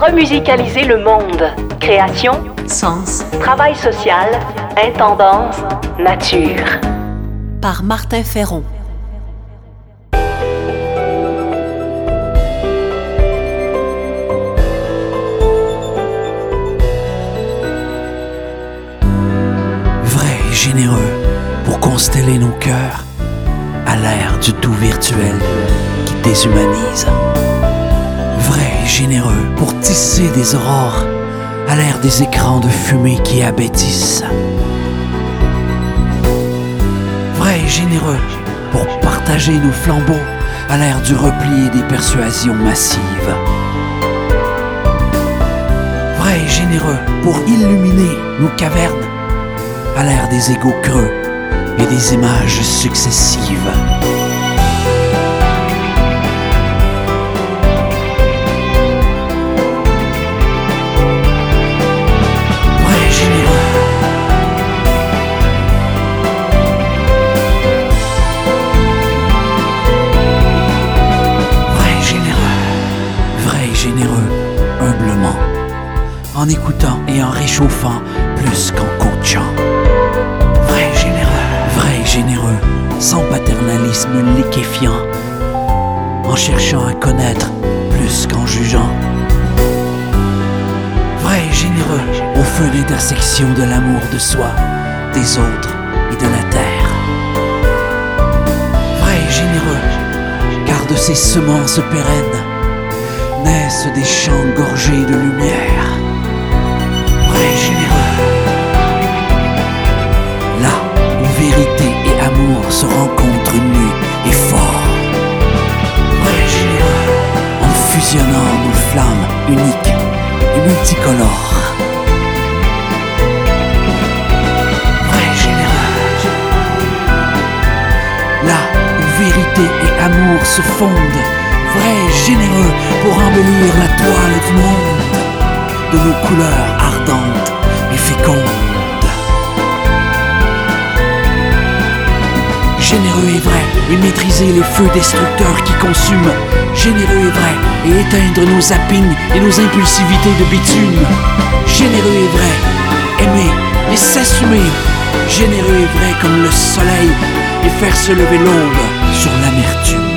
Remusicaliser le monde. Création, sens, travail social, intendance, nature. Par Martin Ferron. Vrai et généreux pour consteller nos cœurs à l'ère du tout virtuel qui déshumanise. Généreux pour tisser des aurores à l'ère des écrans de fumée qui abêtissent. Vrai et généreux pour partager nos flambeaux à l'ère du repli et des persuasions massives. Vrai et généreux pour illuminer nos cavernes à l'ère des égaux creux et des images successives. En écoutant et en réchauffant plus qu'en coachant. Vrai généreux. Vrai généreux, sans paternalisme liquéfiant. En cherchant à connaître plus qu'en jugeant. Vrai généreux, au feu d'intersection de l'amour de soi, des autres et de la terre. Vrai généreux, car de ces semences pérennes naissent des champs gorgés de lumière. Vrai généreux, là où vérité et amour se rencontrent nus et forts. Vrai généreux, en fusionnant nos flammes uniques et multicolores. Vrai généreux, là où vérité et amour se fondent. Vrai généreux pour embellir la toile du monde de nos couleurs maîtriser les feux destructeurs qui consument. Généreux et vrai, et éteindre nos zappings et nos impulsivités de bitume. Généreux et vrai, aimer et s'assumer. Généreux et vrai comme le soleil, et faire se lever l'aube sur l'amertume.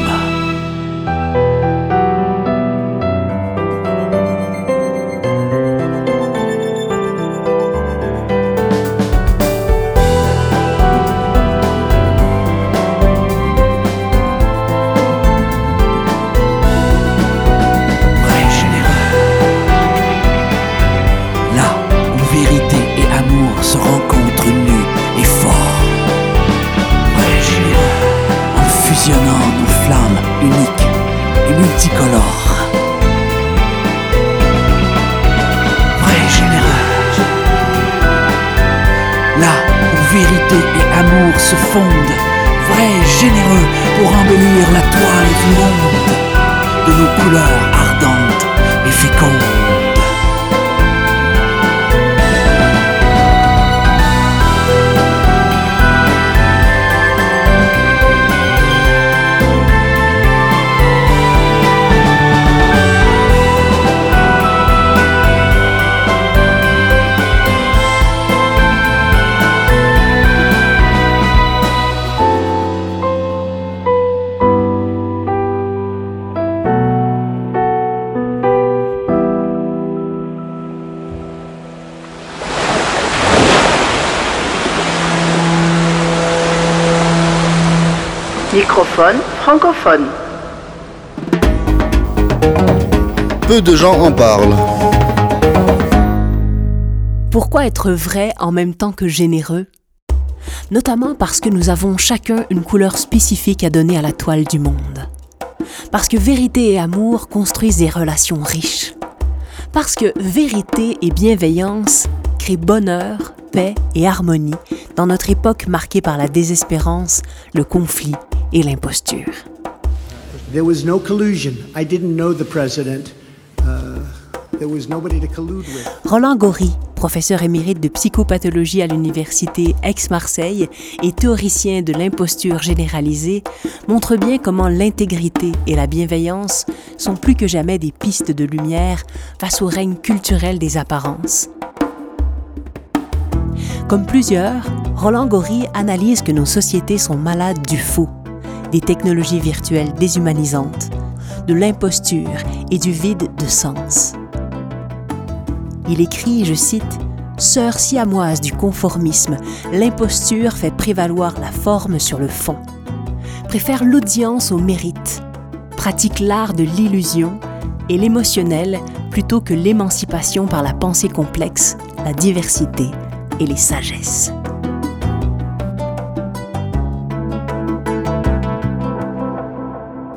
Vérité et amour se fondent. Vrai et généreux pour embellir la toile du monde de nos couleurs ardentes et fécondes. Microphone francophone. Peu de gens en parlent. Pourquoi être vrai en même temps que généreux? Notamment parce que nous avons chacun une couleur spécifique à donner à la toile du monde. Parce que vérité et amour construisent des relations riches. Parce que vérité et bienveillance créent bonheur, paix et harmonie dans notre époque marquée par la désespérance, le conflit et l'imposture. There was no collusion. I didn't know the president. There was nobody to collude with. Roland Gori, professeur émérite de psychopathologie à l'université Aix-Marseille et théoricien de l'imposture généralisée, montre bien comment l'intégrité et la bienveillance sont plus que jamais des pistes de lumière face au règne culturel des apparences. Comme plusieurs, Roland Gori analyse que nos sociétés sont malades du faux, des technologies virtuelles déshumanisantes, de l'imposture et du vide de sens. Il écrit, je cite, Sœur siamoise du conformisme, l'imposture fait prévaloir la forme sur le fond, préfère l'audience au mérite, pratique l'art de l'illusion et l'émotionnel plutôt que l'émancipation par la pensée complexe, la diversité et les sagesses.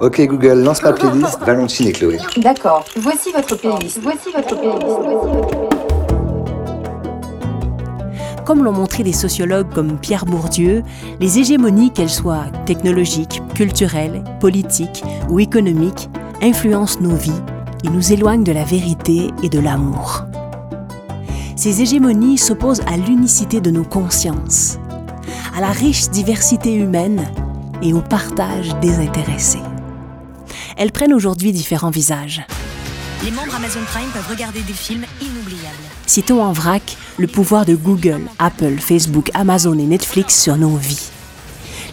Ok Google, lance la playlist Valentine et Chloé. D'accord. Voici votre playlist. Voici votre playlist. Voici votre playlist. Comme l'ont montré des sociologues comme Pierre Bourdieu, les hégémonies, qu'elles soient technologiques, culturelles, politiques ou économiques, influencent nos vies et nous éloignent de la vérité et de l'amour. Ces hégémonies s'opposent à l'unicité de nos consciences, à la riche diversité humaine et au partage désintéressé. Elles prennent aujourd'hui différents visages. Les membres Amazon Prime peuvent regarder des films inoubliables. Citons en vrac le pouvoir de Google, Apple, Facebook, Amazon et Netflix sur nos vies.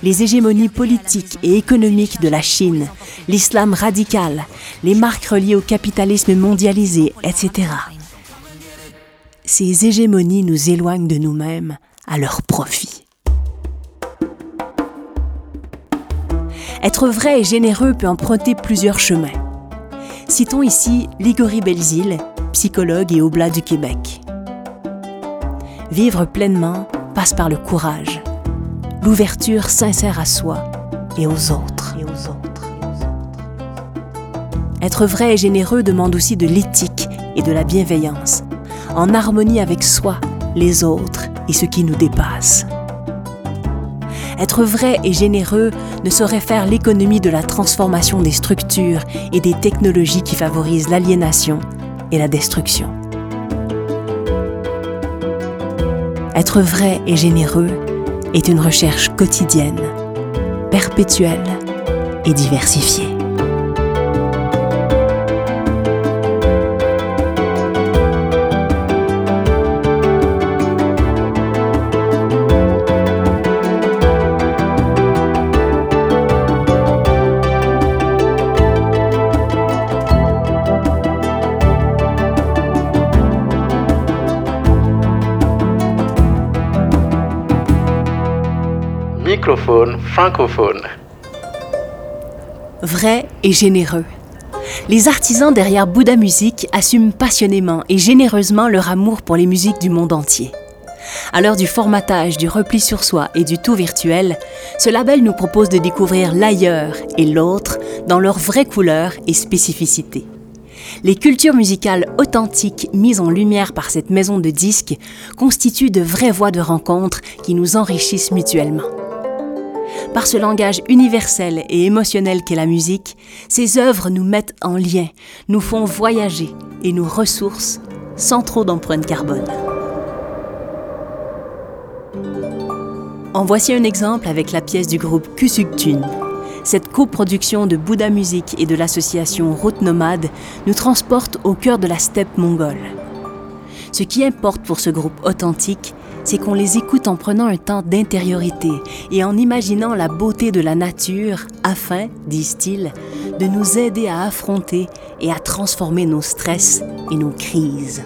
Les hégémonies politiques et économiques de la Chine, l'islam radical, les marques reliées au capitalisme mondialisé, etc. Ces hégémonies nous éloignent de nous-mêmes à leur profit. Être vrai et généreux peut emprunter plusieurs chemins. Citons ici Ligory Belzile, psychologue et oblat du Québec. Vivre pleinement passe par le courage, l'ouverture sincère à soi et aux autres. Être vrai et généreux demande aussi de l'éthique et de la bienveillance, en harmonie avec soi, les autres et ce qui nous dépasse. Être vrai et généreux ne saurait faire l'économie de la transformation des structures et des technologies qui favorisent l'aliénation et la destruction. Être vrai et généreux est une recherche quotidienne, perpétuelle et diversifiée. Microphone francophone. Vrai et généreux. Les artisans derrière Bouddha Music assument passionnément et généreusement leur amour pour les musiques du monde entier. À l'heure du formatage, du repli sur soi et du tout virtuel, ce label nous propose de découvrir l'ailleurs et l'autre dans leurs vraies couleurs et spécificités. Les cultures musicales authentiques mises en lumière par cette maison de disques constituent de vraies voies de rencontre qui nous enrichissent mutuellement. Par ce langage universel et émotionnel qu'est la musique, ces œuvres nous mettent en lien, nous font voyager et nous ressourcent sans trop d'empreinte carbone. En voici un exemple avec la pièce du groupe Kusuktun. Cette coproduction de Bouddha Music et de l'association Route Nomade nous transporte au cœur de la steppe mongole. Ce qui importe pour ce groupe authentique, c'est qu'on les écoute en prenant un temps d'intériorité et en imaginant la beauté de la nature afin, disent-ils, de nous aider à affronter et à transformer nos stress et nos crises.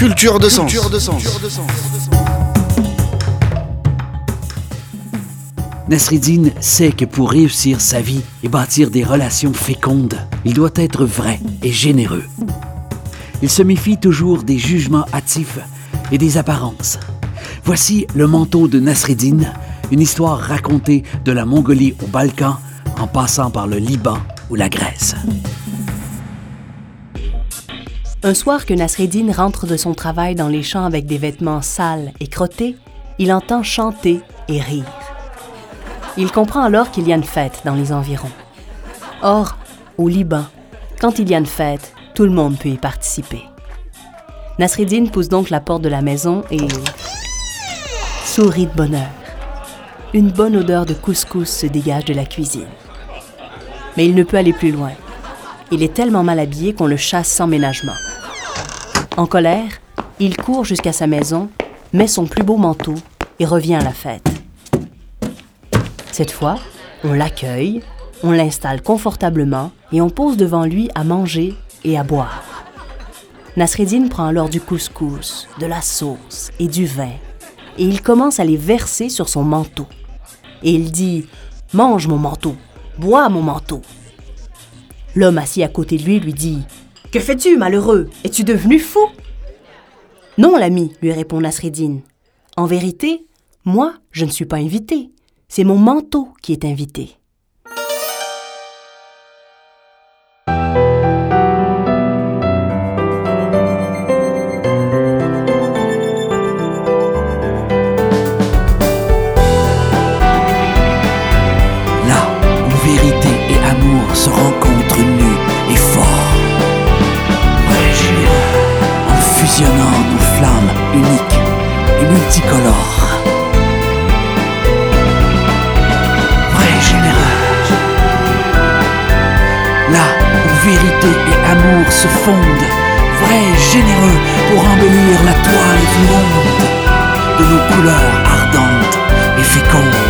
Culture de sens. Nasreddin sait que pour réussir sa vie et bâtir des relations fécondes, il doit être vrai et généreux. Il se méfie toujours des jugements hâtifs et des apparences. Voici le manteau de Nasreddin, une histoire racontée de la Mongolie au Balkan en passant par le Liban ou la Grèce. Un soir que Nasreddin rentre de son travail dans les champs avec des vêtements sales et crottés, il entend chanter et rire. Il comprend alors qu'il y a une fête dans les environs. Or, au Liban, quand il y a une fête, tout le monde peut y participer. Nasreddin pousse donc la porte de la maison et sourit de bonheur. Une bonne odeur de couscous se dégage de la cuisine. Mais il ne peut aller plus loin. Il est tellement mal habillé qu'on le chasse sans ménagement. En colère, il court jusqu'à sa maison, met son plus beau manteau et revient à la fête. Cette fois, on l'accueille, on l'installe confortablement et on pose devant lui à manger et à boire. Nasreddin prend alors du couscous, de la sauce et du vin, et il commence à les verser sur son manteau. Et il dit Mange mon manteau, bois mon manteau. L'homme assis à côté de lui lui dit Que fais-tu, malheureux? Es-tu devenu fou? Non, l'ami, lui répond Nasreddin. En vérité, moi, je ne suis pas invité. C'est mon manteau qui est invité. Vrai généreux. Là où vérité et amour se fondent. Vrai généreux pour embellir la toile du monde de nos couleurs ardentes et fécondes.